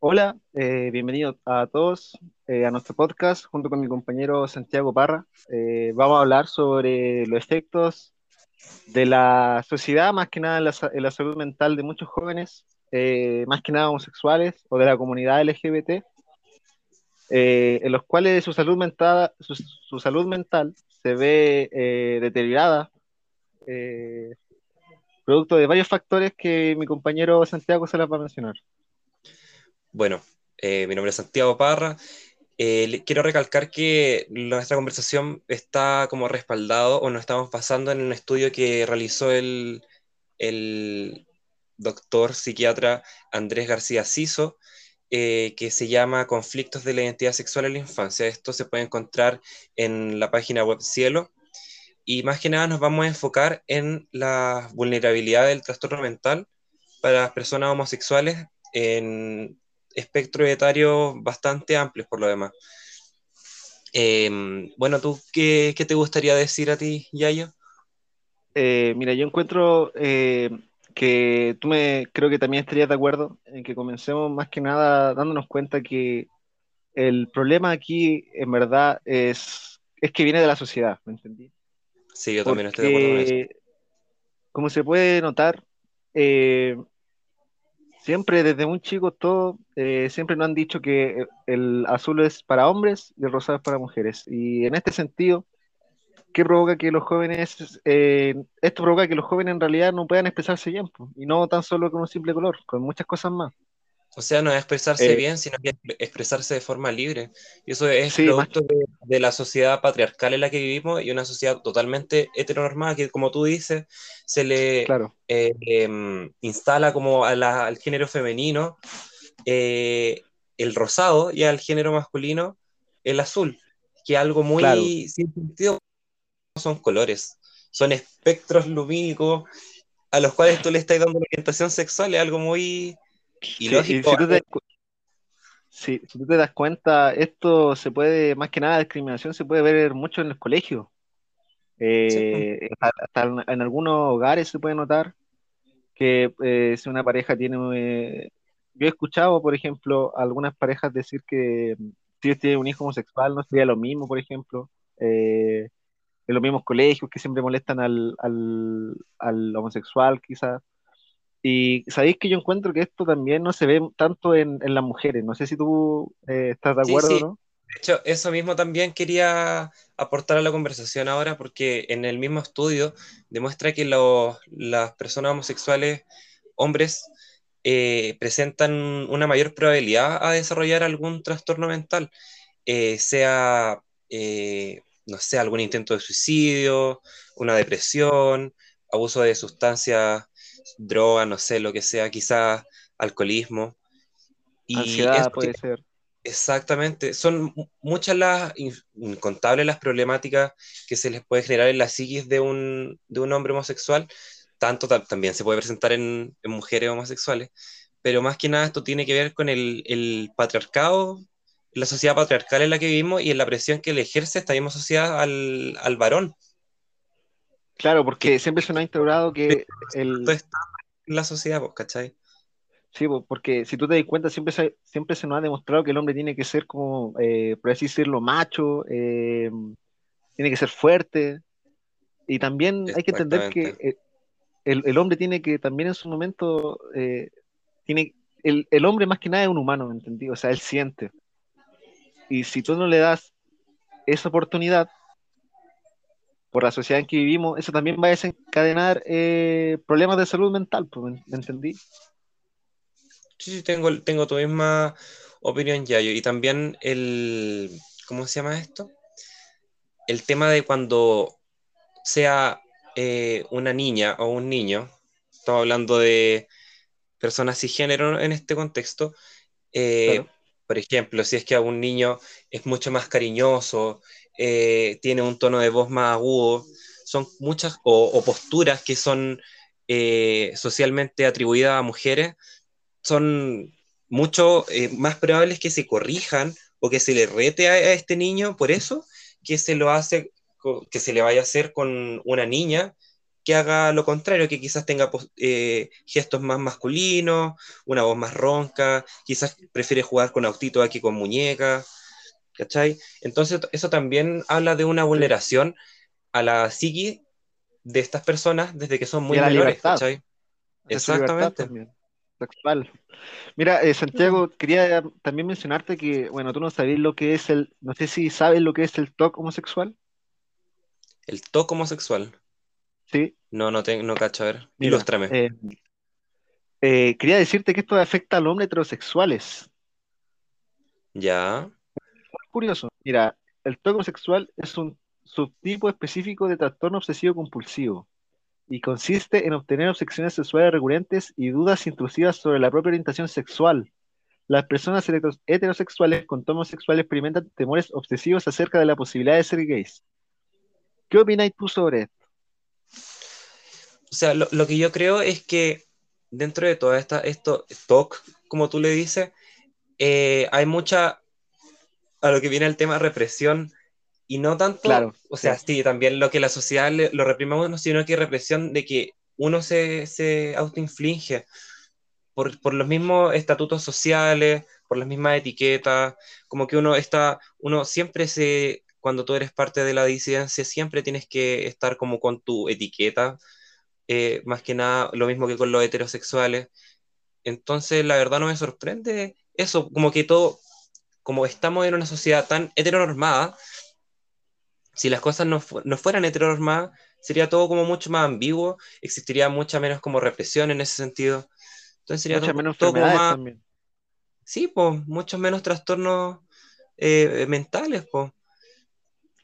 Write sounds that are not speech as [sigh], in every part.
Hola, eh, bienvenidos a todos eh, a nuestro podcast junto con mi compañero Santiago Parra. Eh, vamos a hablar sobre los efectos de la sociedad, más que nada en la, en la salud mental de muchos jóvenes, eh, más que nada homosexuales o de la comunidad LGBT, eh, en los cuales su salud mental, su, su salud mental se ve eh, deteriorada, producto de varios factores que mi compañero Santiago se las va a mencionar. Bueno, eh, mi nombre es Santiago Parra. Eh, quiero recalcar que nuestra conversación está como respaldado o nos estamos basando en un estudio que realizó el, el doctor psiquiatra Andrés García Ciso, eh, que se llama Conflictos de la Identidad Sexual en la Infancia. Esto se puede encontrar en la página web Cielo. Y más que nada nos vamos a enfocar en la vulnerabilidad del trastorno mental para las personas homosexuales en espectro etario bastante amplios por lo demás. Eh, bueno, ¿tú qué, qué te gustaría decir a ti, Yayo? Eh, mira, yo encuentro eh, que tú me creo que también estarías de acuerdo en que comencemos más que nada dándonos cuenta que el problema aquí en verdad es, es que viene de la sociedad, ¿me entendí? Sí, yo también estoy de acuerdo con eso. Como se puede notar, eh, siempre desde muy chicos todos eh, siempre nos han dicho que el azul es para hombres y el rosado es para mujeres. Y en este sentido ¿qué provoca que los jóvenes, eh, esto provoca que los jóvenes en realidad no puedan expresarse bien, y no tan solo con un simple color, con muchas cosas más. O sea, no es expresarse Eh, bien, sino que expresarse de forma libre. Y eso es sí, producto de, de la sociedad patriarcal en la que vivimos y una sociedad totalmente heteronormada que, como tú dices, se le claro, eh, em, instala como a la- al género femenino eh, el rosado y al género masculino el azul, que es algo claro, muy sin sentido, no son colores, son espectros lumínicos a los cuales tú le estás dando orientación sexual, es algo muy sí, y ilógico. si tú te, si, si tú te das cuenta, esto se puede, más que nada, discriminación se puede ver mucho en los colegios. Eh, hasta hasta en, en algunos hogares se puede notar que eh, si una pareja tiene, eh, yo he escuchado, por ejemplo, algunas parejas decir que mm, si tienen un hijo homosexual no sería lo mismo, por ejemplo. En los mismos colegios que siempre molestan al, al, al homosexual, quizás. Y sabéis que yo encuentro que esto también no se ve tanto en, en las mujeres. No sé si tú eh, estás de acuerdo sí. no. De hecho, eso mismo también quería aportar a la conversación ahora, porque en el mismo estudio demuestra que los- las personas homosexuales, hombres, eh, presentan una mayor probabilidad a desarrollar algún trastorno mental, eh, sea, eh, no sé, algún intento de suicidio, una depresión, abuso de sustancias, drogas, no sé, lo que sea, quizás alcoholismo. Y Ansiedad puede ser. Exactamente, son mu- muchas las, in- incontables las problemáticas que se les puede generar en la psiquis de un, de un hombre homosexual, tanto ta- también se puede presentar en, en mujeres homosexuales, pero más que nada esto tiene que ver con el, el patriarcado, la sociedad patriarcal en la que vivimos y en la presión que le ejerce esta misma sociedad al, al varón, Claro, que porque siempre se nos ha instaurado que el... está en la sociedad, pues, ¿cachai? Sí, po, porque si tú te das cuenta, siempre se, siempre se nos ha demostrado que el hombre tiene que ser como, eh, por así decirlo, macho, eh, tiene que ser fuerte. Y también hay que entender que eh, el, el hombre tiene que también en su momento, eh, tiene, el, el hombre más que nada es un humano, ¿me entendí? O sea, él siente. Y si tú no le das esa oportunidad por la sociedad en que vivimos, eso también va a desencadenar eh, problemas de salud mental, pues, ¿me, me entendí? Sí, sí, tengo, tengo tu misma opinión, Yayo. Y también el, ¿cómo se llama esto? El tema de cuando sea eh, una niña o un niño, estamos hablando de personas cisgénero en este contexto, eh, Claro, por ejemplo, si es que a un niño es mucho más cariñoso, eh, tiene un tono de voz más agudo, son muchas, o, o posturas que son eh, socialmente atribuidas a mujeres, son mucho eh, más probables que se corrijan o que se le rete a, a este niño por eso, que se lo hace, que se le vaya a hacer con una niña que haga lo contrario, que quizás tenga eh, gestos más masculinos, una voz más ronca, quizás prefiere jugar con autito aquí con muñeca, ¿cachai? Entonces eso también habla de una vulneración a la psiqui de estas personas desde que son muy menores, ¿cachai? Exactamente. Sexual. Mira, eh, Santiago, quería también mencionarte que, bueno, tú no sabes lo que es el, no sé si sabes lo que es el TOC homosexual. ¿El TOC homosexual? Sí. No, no, te, no cacho, a ver, ilústrame. Eh, eh, quería decirte que esto afecta a los hombres heterosexuales. Ya. Curioso. Mira, el TOC homosexual es un subtipo específico de trastorno obsesivo compulsivo y consiste en obtener obsesiones sexuales recurrentes y dudas intrusivas sobre la propia orientación sexual. Las personas heterosexuales con tono sexual experimentan temores obsesivos acerca de la posibilidad de ser gays. ¿Qué opináis tú sobre esto? O sea, lo, que yo creo es que dentro de todo esta, esto, como tú le dices, eh, hay mucha, a lo que viene el tema represión y no tanto, claro, o sea, sí. también lo que la sociedad lo reprime a uno, sino que represión de que uno se, se autoinflige por, por, los mismos estatutos sociales, por las mismas etiquetas, como que uno está, uno siempre se, cuando tú eres parte de la disidencia, siempre tienes que estar como con tu etiqueta, eh, más que nada lo mismo que con los heterosexuales. Entonces, la verdad no me sorprende eso, como que todo, como estamos en una sociedad tan heteronormada, si las cosas no, no fueran heteronormadas, sería todo como mucho más ambiguo, existiría mucha menos como represión en ese sentido. Entonces sería todo, menos todo más... También. Sí, pues, muchos menos trastornos eh, mentales, pues.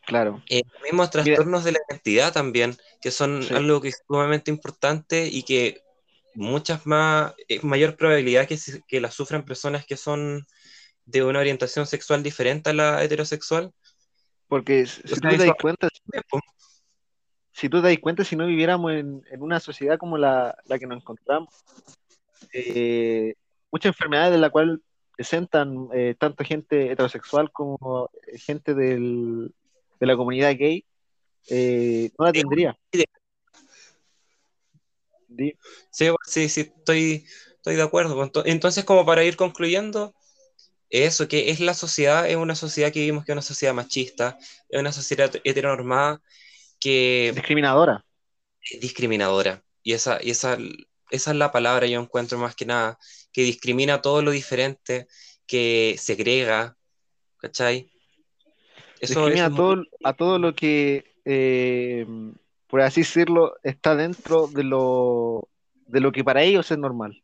Claro. Eh, mismos trastornos de la identidad también, que son algo que es sumamente importante y que muchas más, eh, mayor probabilidad que, que la sufran personas que son de una orientación sexual diferente a la heterosexual, porque si, tú te das cuenta, si tú te das cuenta, si no viviéramos en, una sociedad como la, que nos encontramos, eh, muchas enfermedades de la cual presentan eh, tanto gente heterosexual como eh, gente de la comunidad gay, no la tendría. Sí, sí, sí, estoy, estoy de acuerdo. Entonces, como para ir concluyendo, eso, que es la sociedad, es una sociedad que vivimos que es una sociedad machista, es una sociedad heteronormada que... Discriminadora. Discriminadora. Y esa, y esa, esa es la palabra yo encuentro más que nada, que discrimina todo lo diferente, que segrega, ¿cachai? Eso, discrimina a, todo, a todo lo que, eh, por así decirlo, está dentro de lo, de lo que para ellos es normal.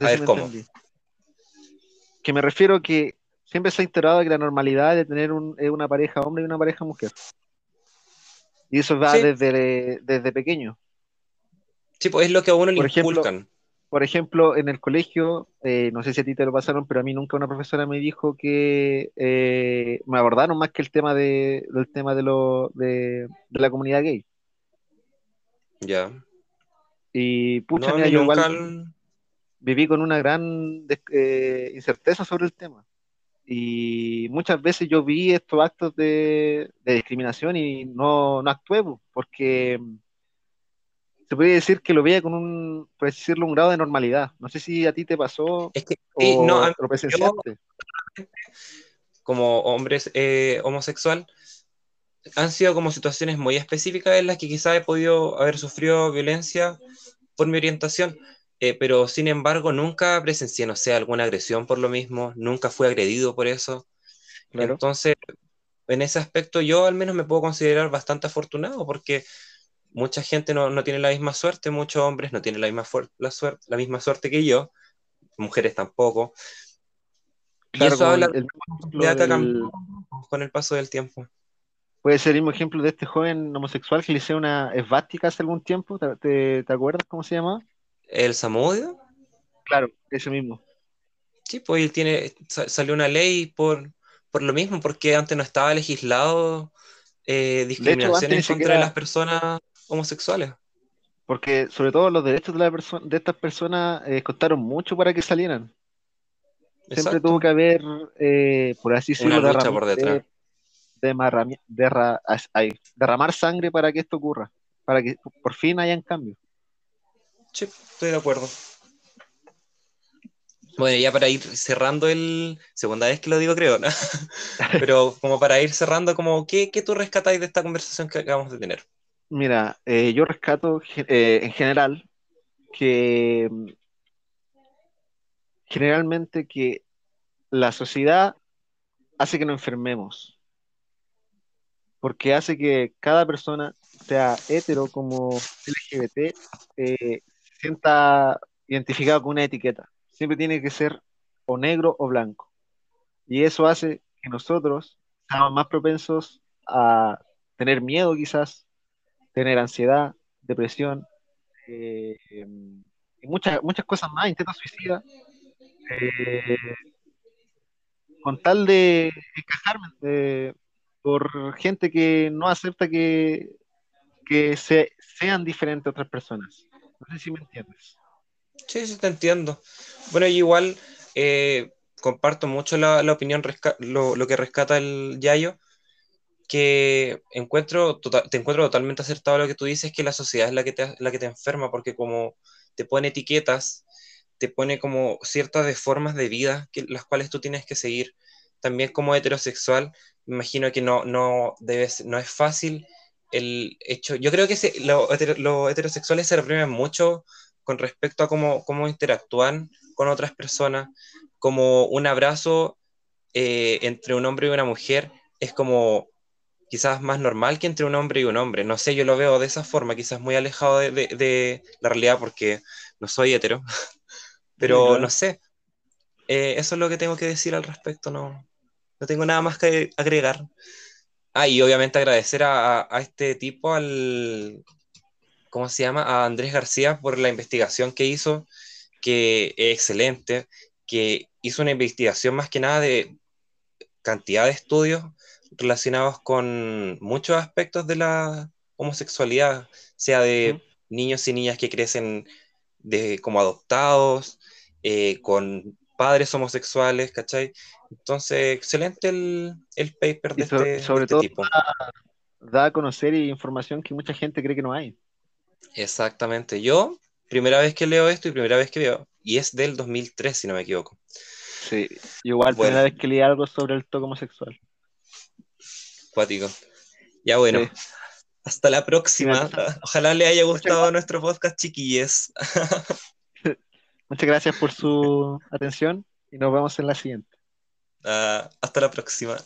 a ver, ¿cómo? Que me refiero que siempre se ha integrado que la normalidad de tener una pareja hombre y una pareja mujer. Y eso va desde, desde pequeño. Sí, pues es lo que a uno le ejemplo, Por ejemplo, en el colegio, eh, no sé si a ti te lo pasaron, pero a mí nunca una profesora me dijo que eh, me abordaron más que el tema de, del tema de, lo, de, la comunidad gay. Ya. Y pucha, yo igual viví con una gran eh, incerteza sobre el tema. Y muchas veces yo vi estos actos de, discriminación y no, no actué, porque se puede decir que lo veía con un, por decirlo, un grado de normalidad. No sé si a ti te pasó es que, o no, lo presenciaste. como hombres eh, homosexual, han sido como situaciones muy específicas en las que quizás he podido haber sufrido violencia por mi orientación, eh, pero sin embargo nunca presencié, no sé, alguna agresión por lo mismo, nunca fui agredido por eso. Entonces, en ese aspecto yo al menos me puedo considerar bastante afortunado porque mucha gente no, no tiene la misma suerte, muchos hombres no tienen la misma, la, suerte, la misma suerte que yo, mujeres tampoco. y eso habla el, con el paso del tiempo. Puede ser el mismo ejemplo de este joven homosexual que le hizo una esvástica hace algún tiempo, ¿te, te acuerdas cómo se llamaba? ¿El Samudio? Claro, ese mismo. Sí, pues él tiene, salió una ley por, por lo mismo, porque antes no estaba legislado eh, discriminación en contra de las personas homosexuales. Porque sobre todo los derechos de, la de estas personas eh, costaron mucho para que salieran. Siempre tuvo que haber, eh, por así decirlo, una lucha por detrás. derramar sangre para que esto ocurra, para que por fin hayan cambios. Sí, estoy de acuerdo. Bueno, ya para ir cerrando el. Segunda vez que lo digo, creo, ¿no? [laughs] Pero como para ir cerrando, como, ¿qué, ¿qué, tú rescatáis de esta conversación que acabamos de tener? Mira, eh, yo rescato eh, en general que generalmente que la sociedad hace que nos enfermemos. Porque hace que cada persona, sea hetero como LGBT, eh, sienta identificado con una etiqueta. Siempre tiene que ser o negro o blanco. Y eso hace que nosotros seamos más propensos a tener miedo quizás, tener ansiedad, depresión, eh, y muchas, muchas cosas más, intentos suicidas, eh, con tal de encajarme por gente que no acepta que, que se, sean diferentes a otras personas. No sé si me entiendes. Sí, sí, te entiendo. Bueno, igual eh, comparto mucho la, la opinión, lo, lo, que rescata el Yayo, que encuentro tota-, te encuentro totalmente acertado lo que tú dices, que la sociedad es la que te, la que te enferma, porque como te pone etiquetas, te pone como ciertas formas de vida que, las cuales tú tienes que seguir. También como heterosexual, imagino que no, no, debes, no es fácil el hecho, yo creo que los heterosexuales se reprimen mucho con respecto a cómo, cómo interactúan con otras personas, como un abrazo eh, entre un hombre y una mujer es como quizás más normal que entre un hombre y un hombre. No sé, yo lo veo de esa forma, quizás muy alejado de, de, la realidad porque no soy hetero, [laughs] pero no sé. Eh, eso es lo que tengo que decir al respecto, no, no tengo nada más que agregar. Ah, y obviamente agradecer a, a, este tipo, al, ¿cómo se llama? A Andrés García por la investigación que hizo, que es excelente, que hizo una investigación más que nada de cantidad de estudios relacionados con muchos aspectos de la homosexualidad, sea de niños y niñas que crecen de, como adoptados, eh, con padres homosexuales, ¿cachai? Entonces, excelente el, el paper de este, sobre este todo tipo. Da, a conocer información que mucha gente cree que no hay. Exactamente. Yo, primera vez que leo esto y primera vez que veo, y es del 2003, si no me equivoco. Sí, igual primera vez que leí algo sobre el toque homosexual. Cuático. Ya bueno. Hasta la próxima. Ojalá le haya gustado nuestro podcast, chiquilles. [laughs] Muchas gracias por su atención y nos vemos en la siguiente. Ah, hasta la próxima.